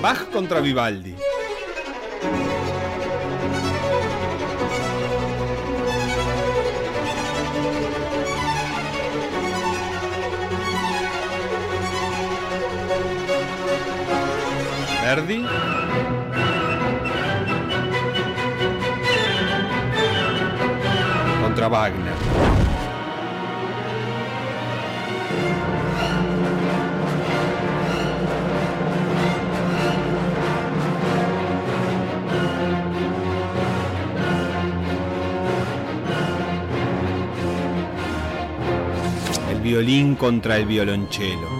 Bach contra Vivaldi. Verdi. Contra Wagner. Violín contra el violonchelo.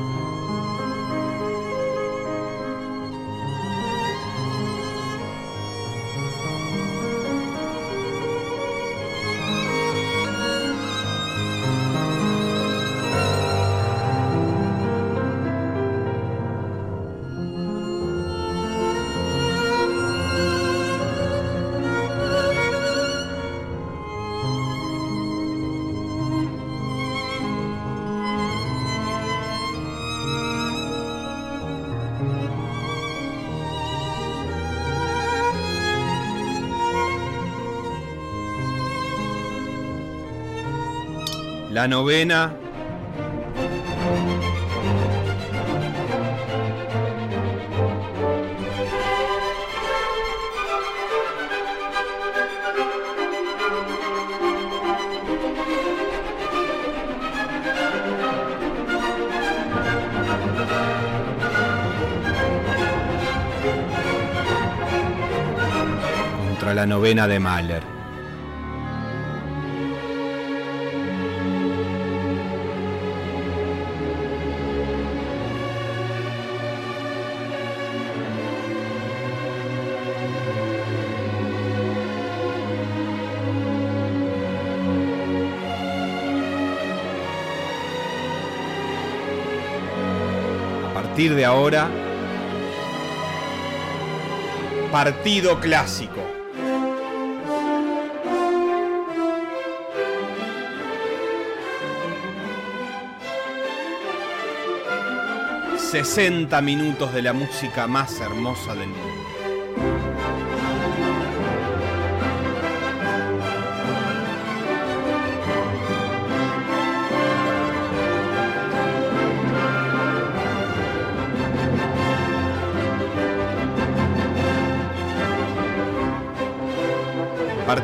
Novena. Contra la novena de Mahler. Partir de ahora, partido clásico. ...60 minutos de la música más hermosa del mundo.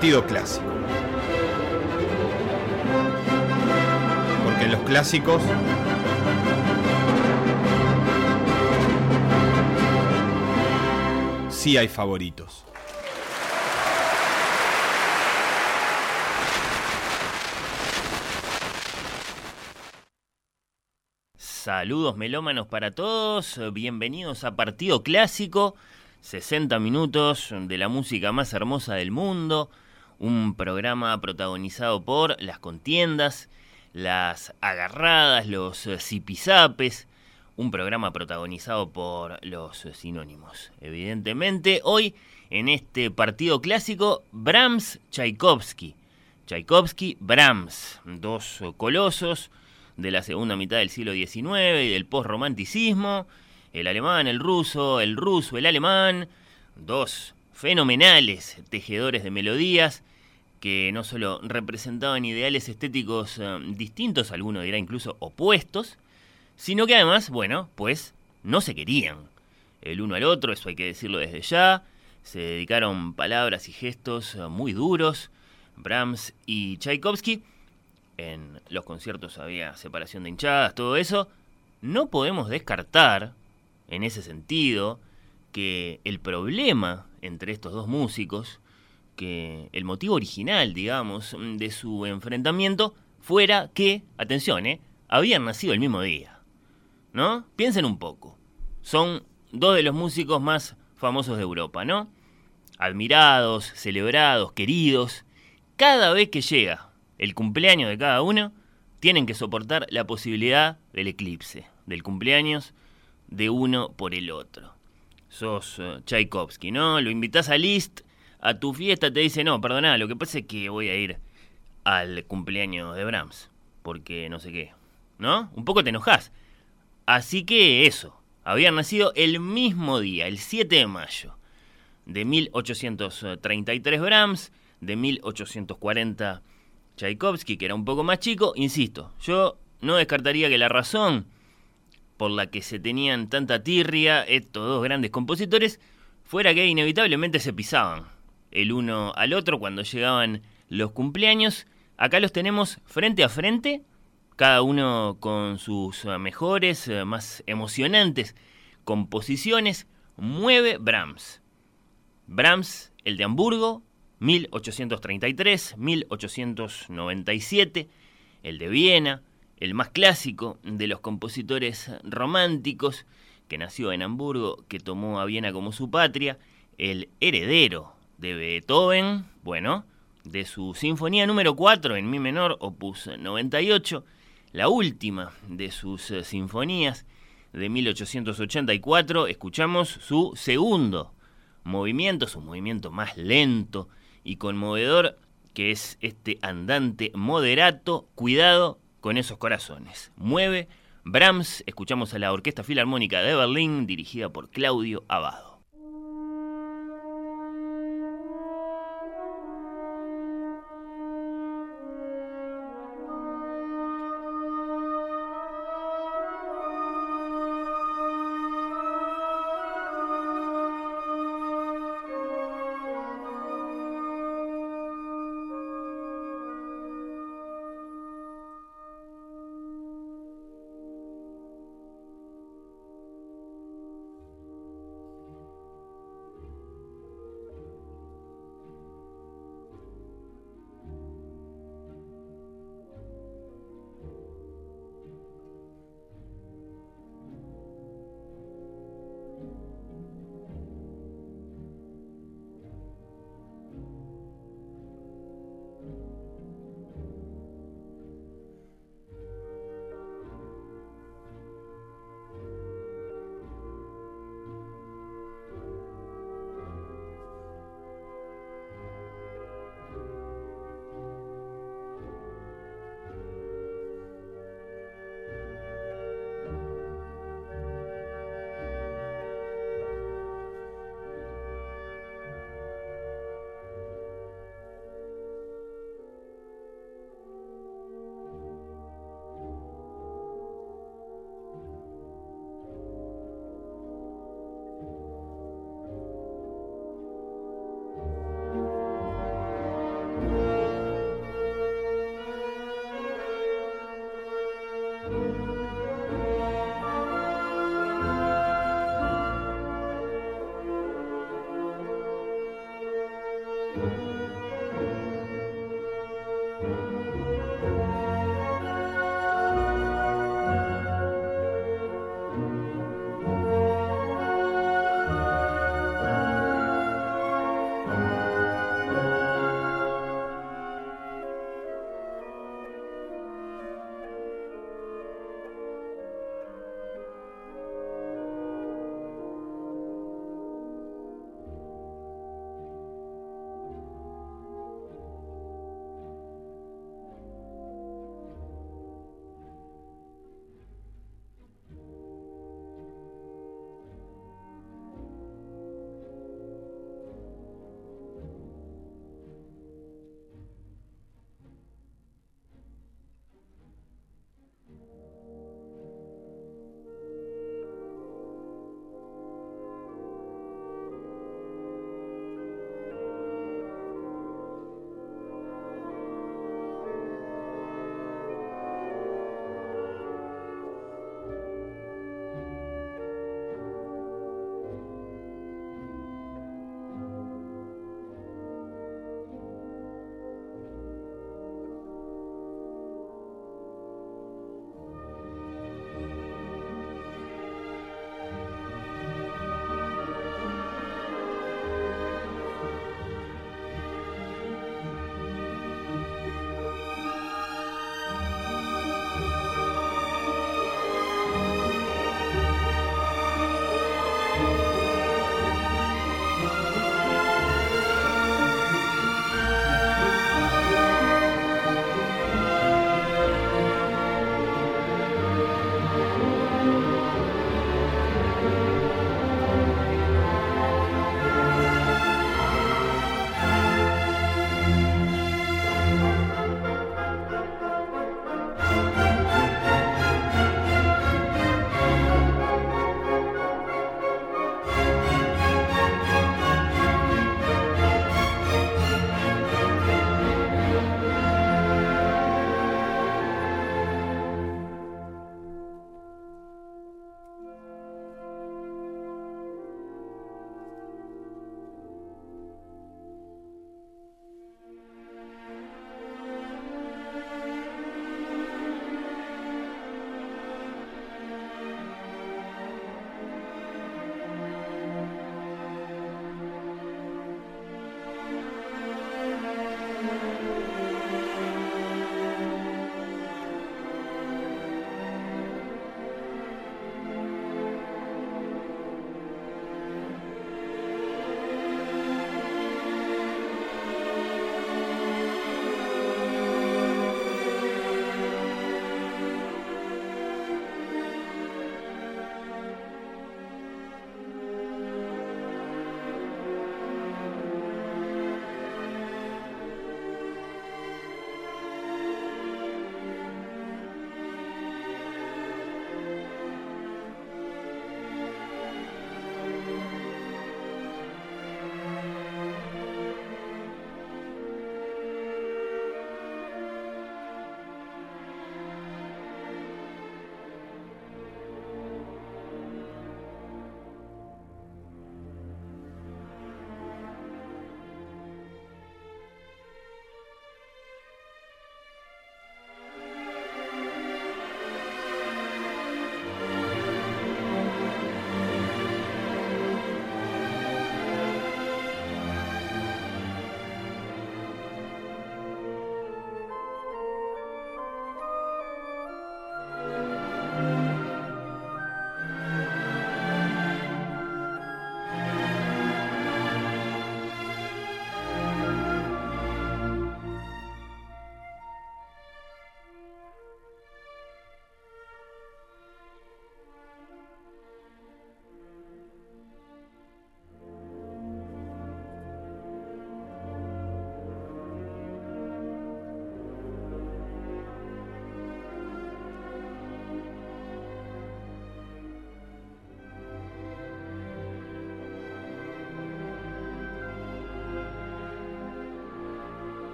Partido clásico. Porque en los clásicos sí hay favoritos. Saludos melómanos para todos, bienvenidos a Partido Clásico, 60 minutos de la música más hermosa del mundo, un programa protagonizado por las contiendas, las agarradas, los zipizapes, un programa protagonizado por los sinónimos. Evidentemente, hoy en este partido clásico, Brahms Tchaikovsky. Tchaikovsky, Brahms, dos colosos de la segunda mitad del siglo XIX y del postromanticismo, el alemán, el ruso, el ruso, el alemán, dos fenomenales tejedores de melodías que no solo representaban ideales estéticos eh, distintos, alguno dirá incluso opuestos, sino que además, bueno, pues no se querían el uno al otro, eso hay que decirlo desde ya, se dedicaron palabras y gestos eh, muy duros, Brahms y Tchaikovsky, en los conciertos había separación de hinchadas, todo eso, no podemos descartar, en ese sentido, que el problema entre estos dos músicos que el motivo original, digamos, de su enfrentamiento fuera que, atención, ¿eh? habían nacido el mismo día. ¿No? Piensen un poco. Son dos de los músicos más famosos de Europa, ¿no? Admirados, celebrados, queridos. Cada vez que llega el cumpleaños de cada uno, tienen que soportar la posibilidad del eclipse, del cumpleaños de uno por el otro. Sos uh, Tchaikovsky, ¿no? Lo invitas a Liszt a tu fiesta te dice, no, perdona, lo que pasa es que voy a ir al cumpleaños de Brahms. porque no sé qué, ¿no? Un poco te enojas. Así que eso, habían nacido el mismo día, el 7 de mayo de 1833 Brahms, de 1840 Tchaikovsky, que era un poco más chico. Insisto, yo no descartaría que la razón por la que se tenían tanta tirria estos dos grandes compositores fuera que inevitablemente se pisaban el uno al otro cuando llegaban los cumpleaños. Acá los tenemos frente a frente, cada uno con sus mejores, más emocionantes composiciones. Mueve Brahms. Brahms, el de Hamburgo, 1833, 1897, el de Viena, el más clásico de los compositores románticos, que nació en Hamburgo, que tomó a Viena como su patria, el heredero de Beethoven, bueno, de su Sinfonía número 4 en Mi menor, opus 98, la última de sus eh, sinfonías de 1884, escuchamos su segundo movimiento, su movimiento más lento y conmovedor, que es este andante moderato, cuidado con esos corazones. Mueve Brahms, escuchamos a la Orquesta Filarmónica de Berlín, dirigida por Claudio Abado.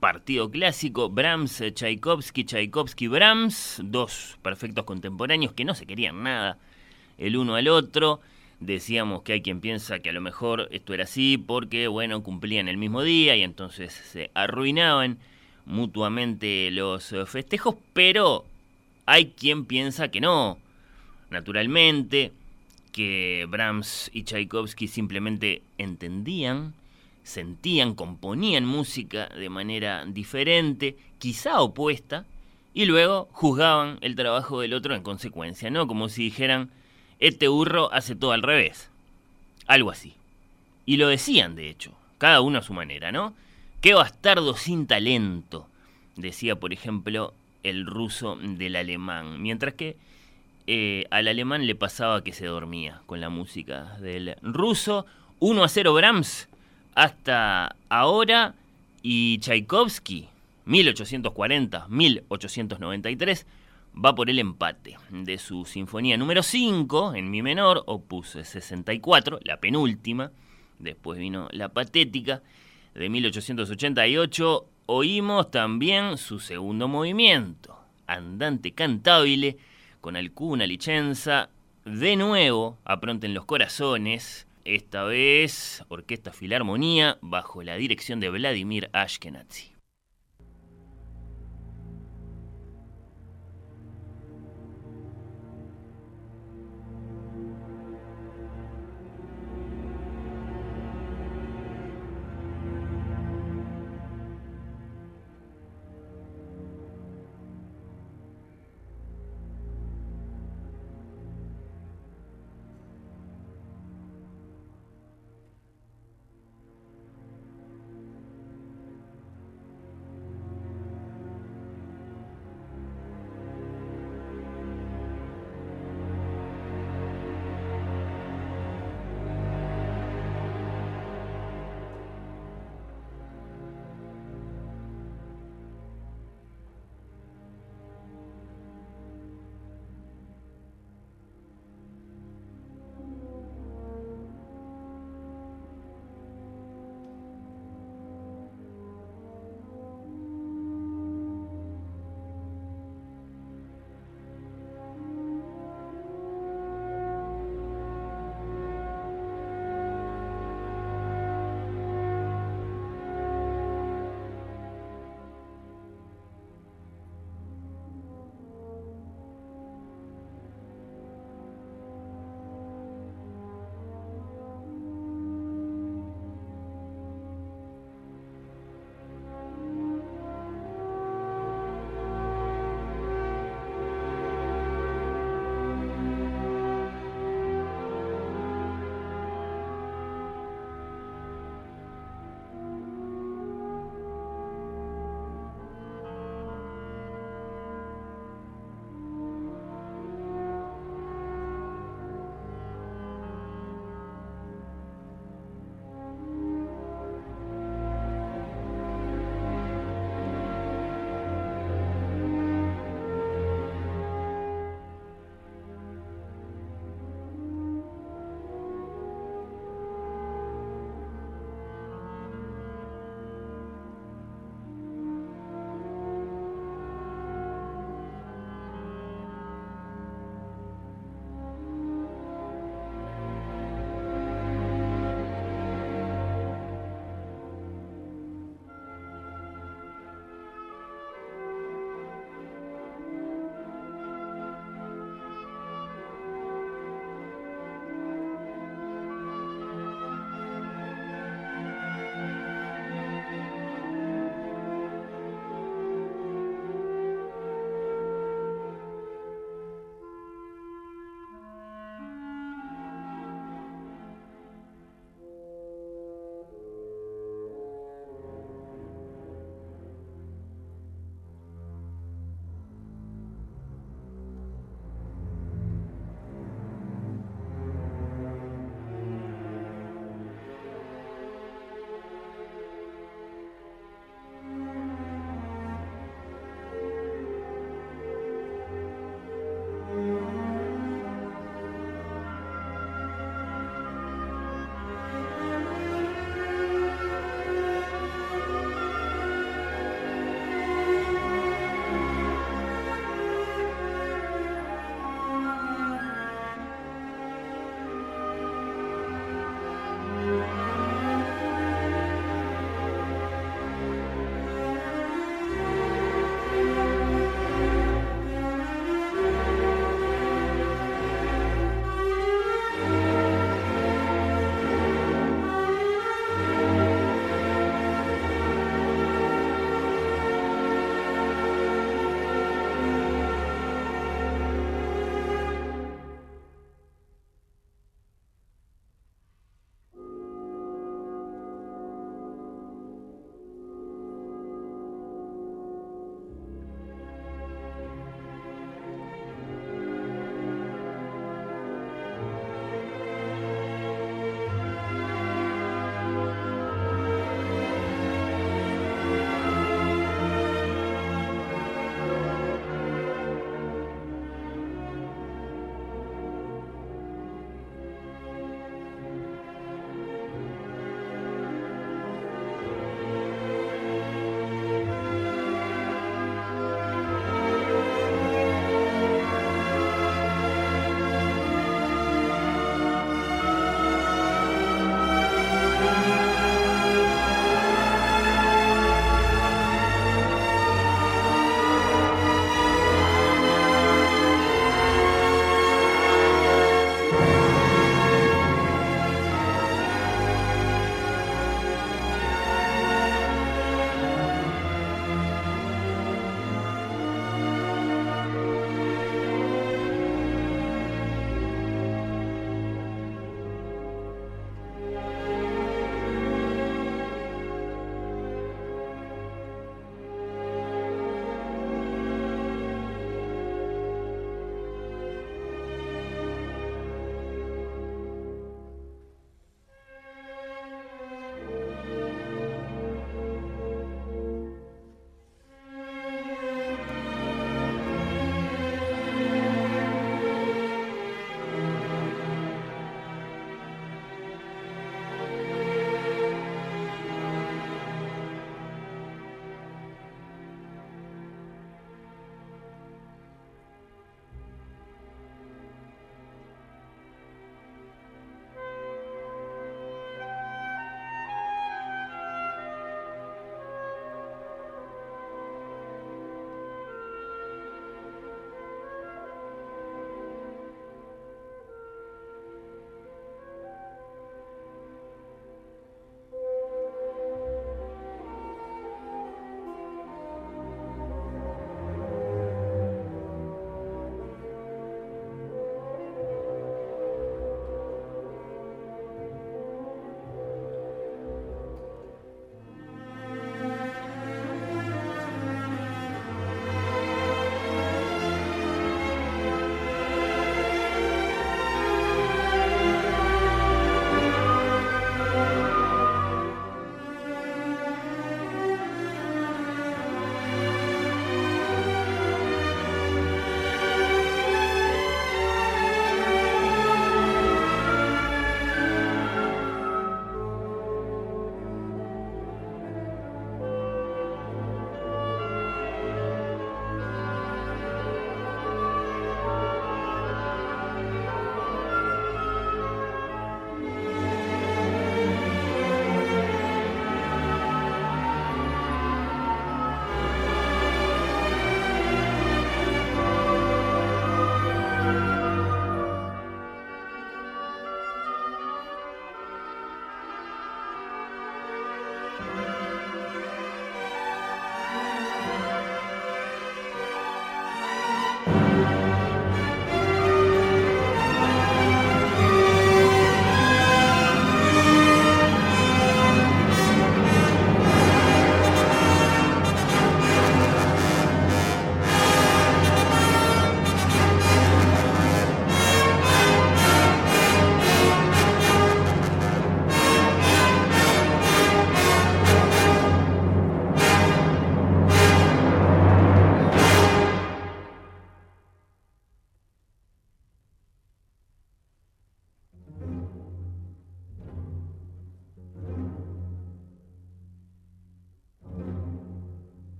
Partido clásico, Brahms, Tchaikovsky, Tchaikovsky, Brahms, dos perfectos contemporáneos que no se querían nada el uno al otro. Decíamos que hay quien piensa que a lo mejor esto era así porque, bueno, cumplían el mismo día y entonces se arruinaban mutuamente los festejos, pero hay quien piensa que no. Naturalmente, que Brahms y Tchaikovsky simplemente entendían, sentían, componían música de manera diferente, quizá opuesta, y luego juzgaban el trabajo del otro en consecuencia, ¿no? Como si dijeran, este burro hace todo al revés. Algo así. Y lo decían, de hecho, cada uno a su manera, ¿no? Qué bastardo sin talento, decía, por ejemplo, el ruso del alemán, mientras que eh, al alemán le pasaba que se dormía con la música del ruso. 1 a 0 Brahms hasta ahora y Tchaikovsky, 1840-1893, va por el empate de su sinfonía número 5 en mi menor, opus 64, la penúltima. Después vino la patética de 1888. Oímos también su segundo movimiento, Andante Cantabile, con alguna licenza. De nuevo, apronten los corazones. Esta vez, Orquesta Filarmonía, bajo la dirección de Vladimir Ashkenazi.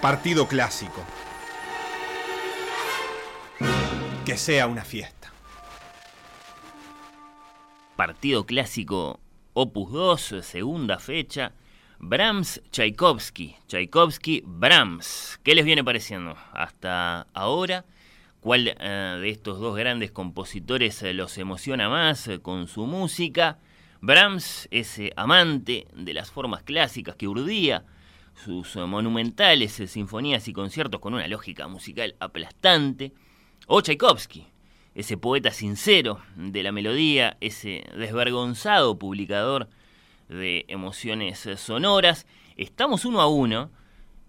Partido clásico. Que sea una fiesta. Partido clásico Opus 2, segunda fecha. Brahms Tchaikovsky. Tchaikovsky Brahms. ¿Qué les viene pareciendo hasta ahora? ¿Cuál eh, de estos dos grandes compositores eh, los emociona más eh, con su música? Brahms, ese amante de las formas clásicas que urdía sus monumentales sinfonías y conciertos con una lógica musical aplastante. O Tchaikovsky, ese poeta sincero de la melodía, ese desvergonzado publicador de emociones sonoras. Estamos uno a uno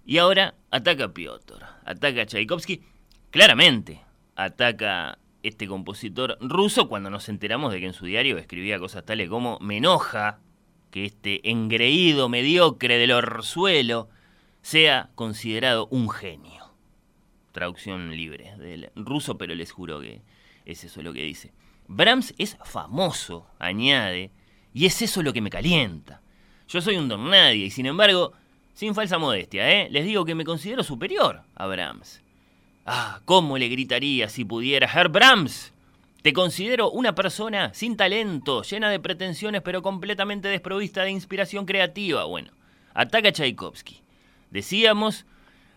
y ahora ataca Piotr, ataca Tchaikovsky, claramente ataca este compositor ruso cuando nos enteramos de que en su diario escribía cosas tales como me enoja que este engreído mediocre del orzuelo sea considerado un genio. Traducción libre del ruso, pero les juro que es eso lo que dice. Brahms es famoso, añade, y es eso lo que me calienta. Yo soy un don nadie y sin embargo, sin falsa modestia, ¿eh? les digo que me considero superior a Brahms. Ah, ¿cómo le gritaría si pudiera, Herr Brahms? Te considero una persona sin talento, llena de pretensiones, pero completamente desprovista de inspiración creativa. Bueno, ataca Tchaikovsky. Decíamos,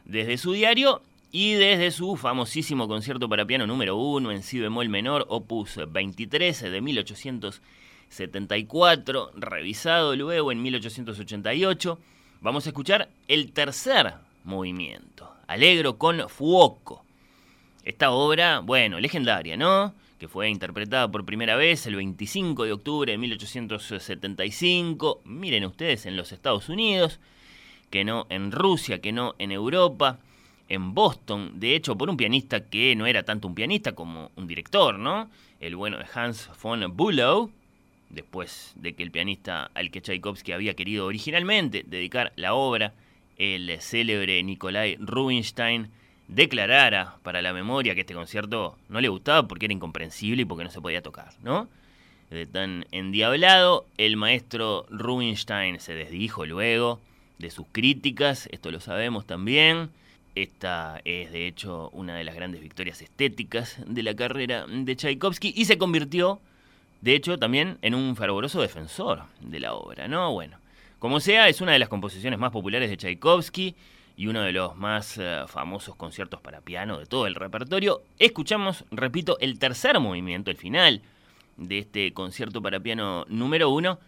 desde su diario y desde su famosísimo concierto para piano número 1 en si bemol menor, opus 23 de 1874, revisado luego en 1888, vamos a escuchar el tercer movimiento, Alegro con Fuoco. Esta obra, bueno, legendaria, ¿no? Que fue interpretada por primera vez el 25 de octubre de 1875, miren ustedes, en los Estados Unidos, que no en Rusia, que no en Europa, en Boston, de hecho por un pianista que no era tanto un pianista como un director, ¿no? El bueno de Hans von Bülow, después de que el pianista al que Tchaikovsky había querido originalmente dedicar la obra, el célebre Nikolai Rubinstein, declarara para la memoria que este concierto no le gustaba porque era incomprensible y porque no se podía tocar, ¿no? De tan endiablado, el maestro Rubinstein se desdijo luego de sus críticas, esto lo sabemos también. Esta es de hecho una de las grandes victorias estéticas de la carrera de Tchaikovsky y se convirtió, de hecho, también en un fervoroso defensor de la obra, ¿no? Bueno, como sea, es una de las composiciones más populares de Tchaikovsky y uno de los más eh, famosos conciertos para piano de todo el repertorio. Escuchamos, repito, el tercer movimiento, el final de este concierto para piano número uno,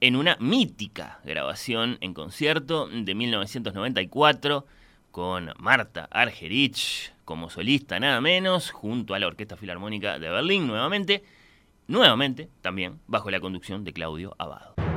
en una mítica grabación en concierto de 1994 con Marta Argerich como solista nada menos, junto a la Orquesta Filarmónica de Berlín nuevamente, nuevamente también bajo la conducción de Claudio Abado.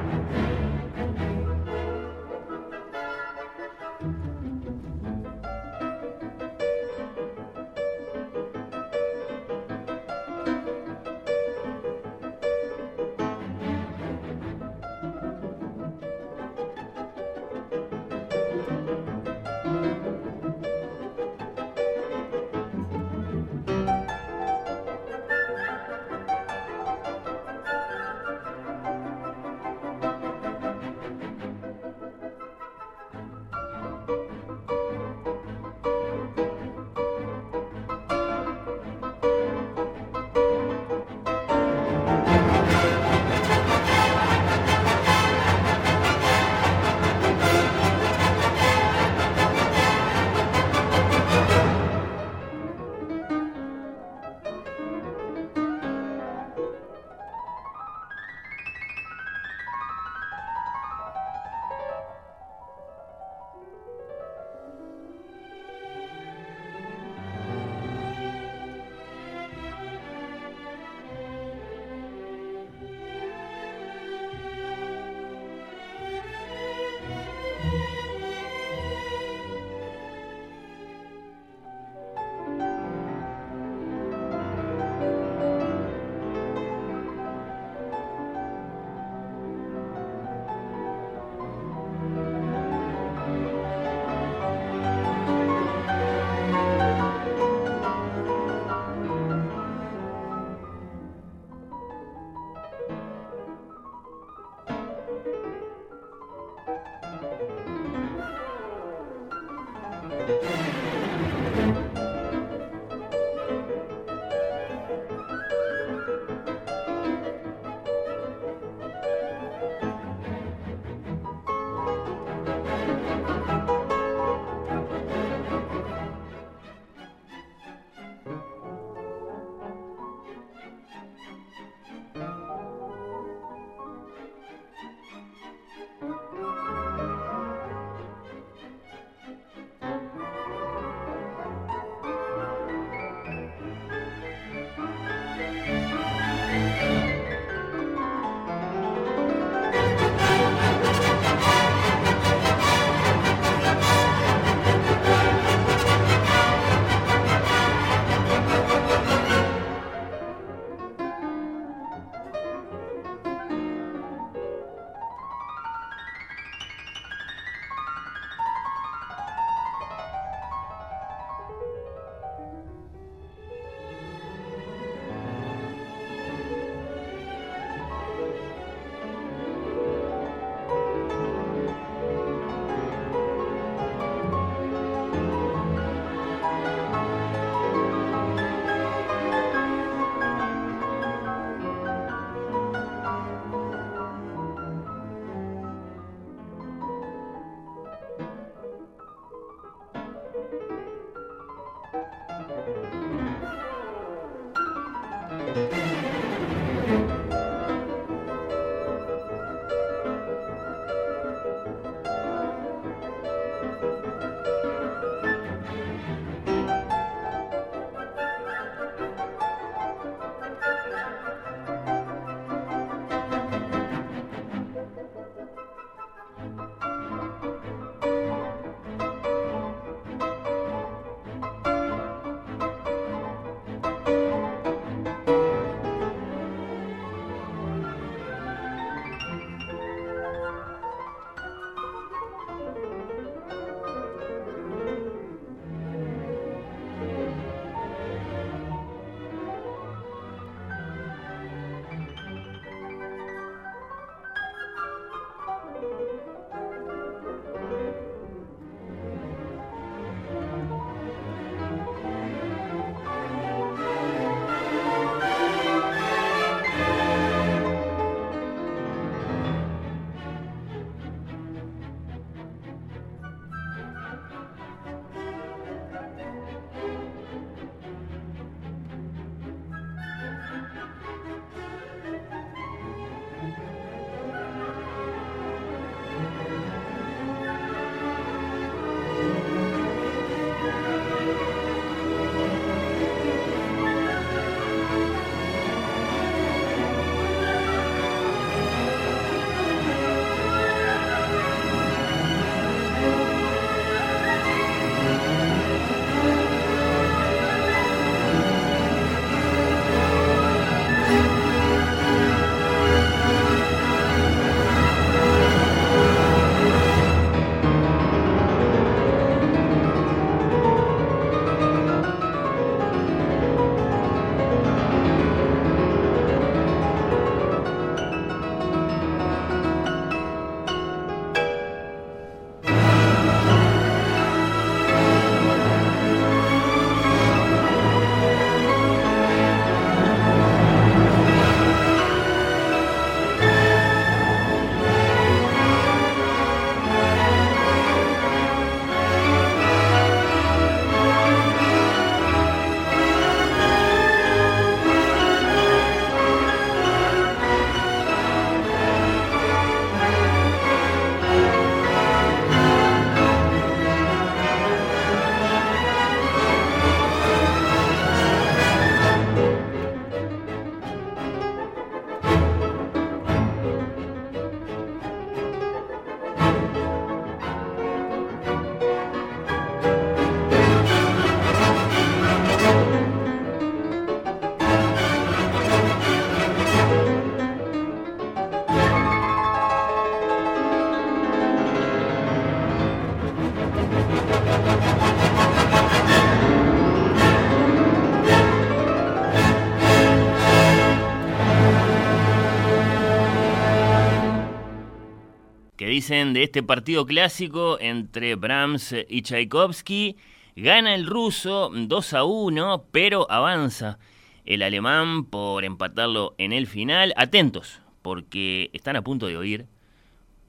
Dicen de este partido clásico entre Brahms y Tchaikovsky? Gana el ruso 2 a 1, pero avanza el alemán por empatarlo en el final. Atentos, porque están a punto de oír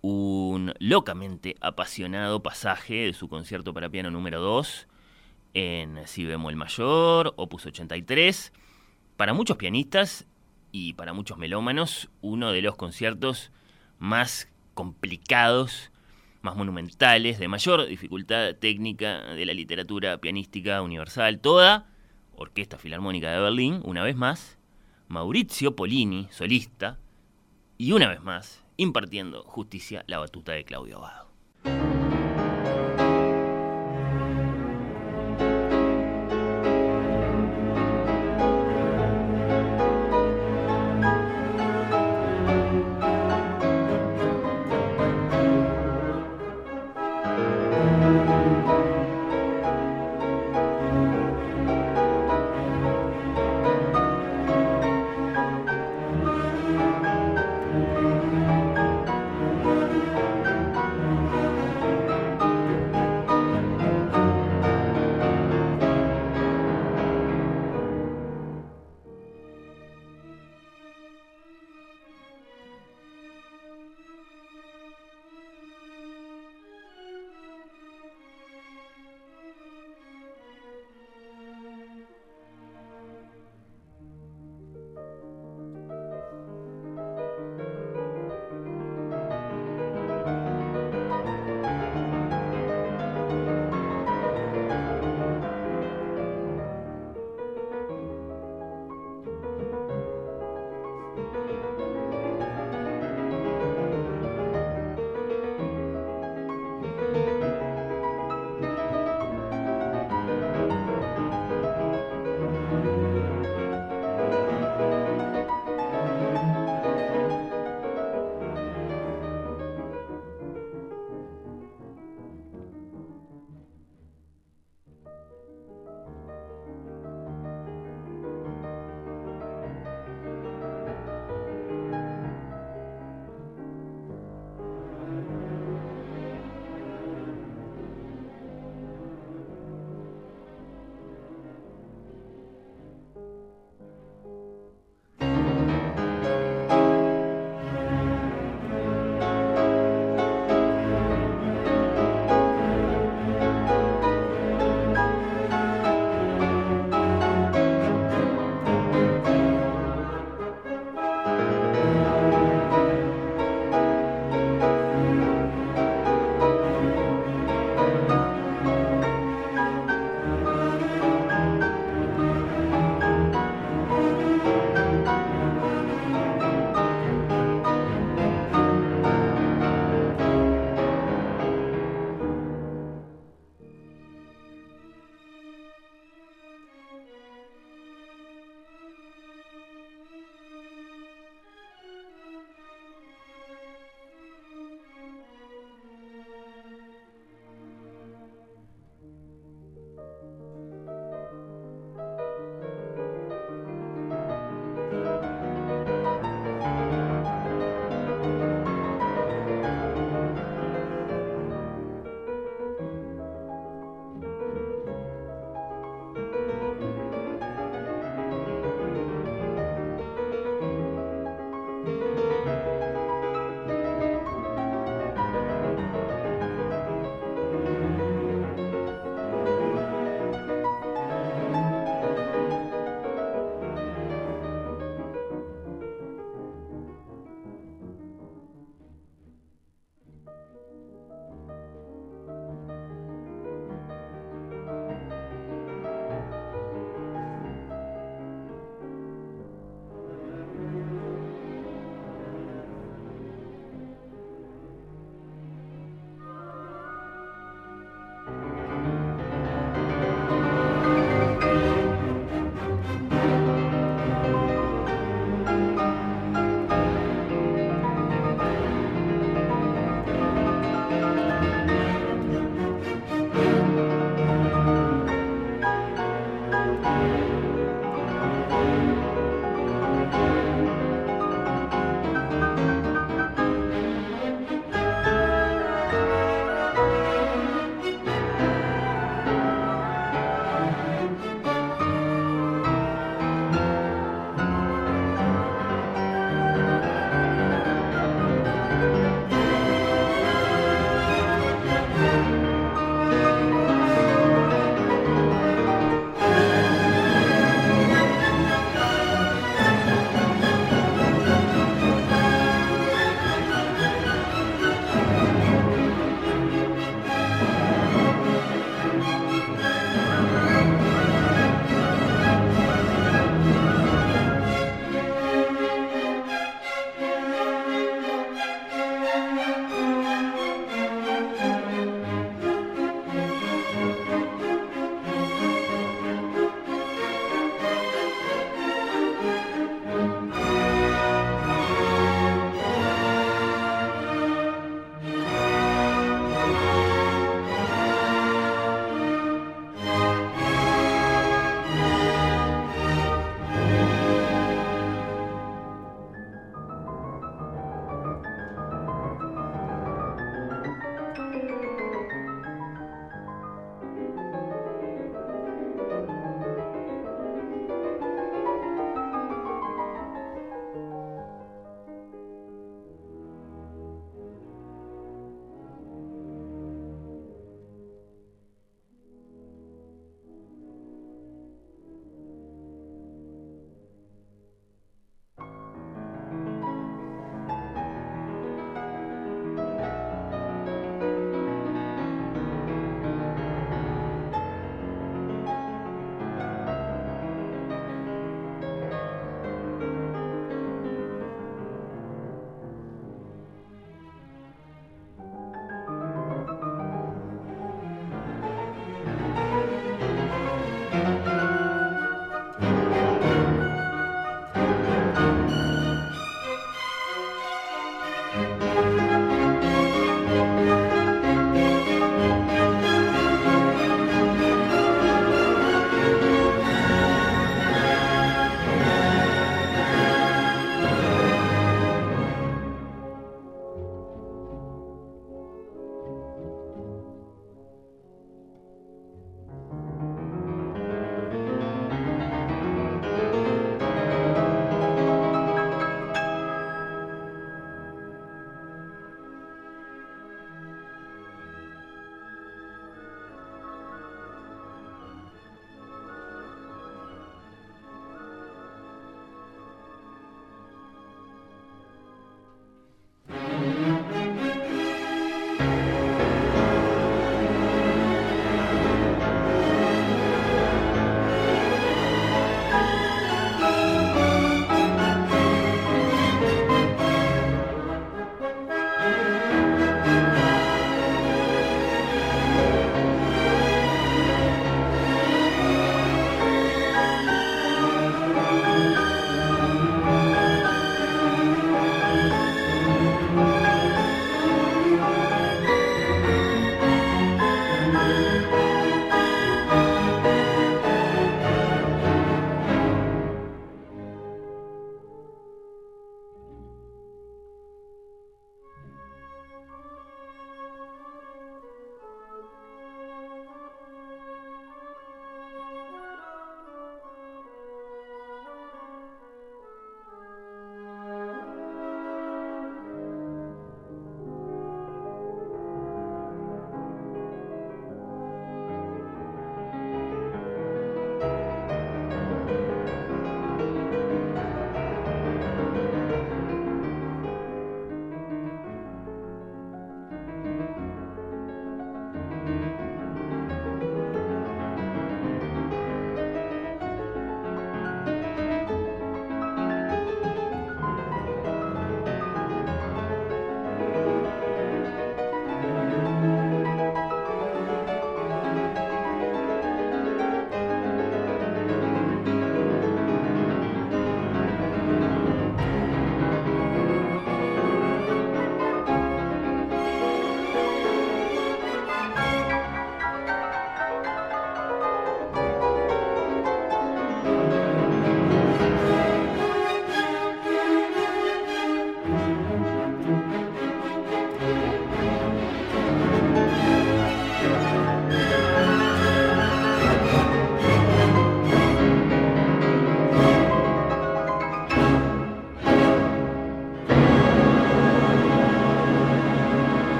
un locamente apasionado pasaje de su concierto para piano número 2 en Si bemol mayor, opus 83. Para muchos pianistas y para muchos melómanos, uno de los conciertos más complicados, más monumentales, de mayor dificultad técnica de la literatura pianística universal. Toda Orquesta Filarmónica de Berlín, una vez más, Maurizio Polini, solista, y una vez más, impartiendo justicia la batuta de Claudio Abado.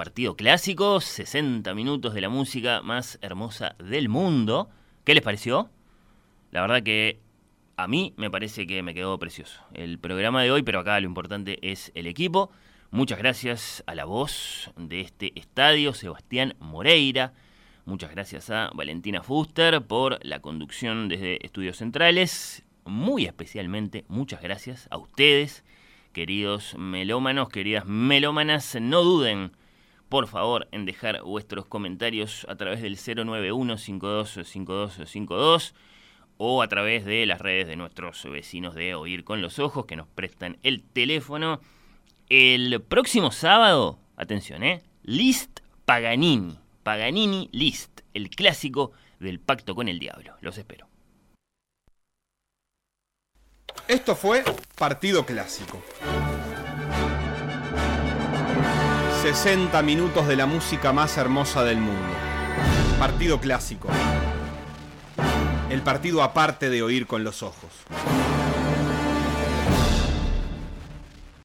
Partido Clásico, 60 minutos de la música más hermosa del mundo. ¿Qué les pareció? La verdad que a mí me parece que me quedó precioso el programa de hoy, pero acá lo importante es el equipo. Muchas gracias a la voz de este estadio, Sebastián Moreira. Muchas gracias a Valentina Fuster por la conducción desde Estudios Centrales. Muy especialmente, muchas gracias a ustedes, queridos melómanos, queridas melómanas. No duden, por favor, en dejar vuestros comentarios a través del 091 525252 o a través de las redes de nuestros vecinos de Oír con los Ojos que nos prestan el teléfono. El próximo sábado, atención, ¿eh? List Paganini. Paganini List, el clásico del pacto con el diablo. Los espero. Esto fue Partido Clásico. 60 minutos de la música más hermosa del mundo. Partido Clásico el partido aparte de oír con los ojos.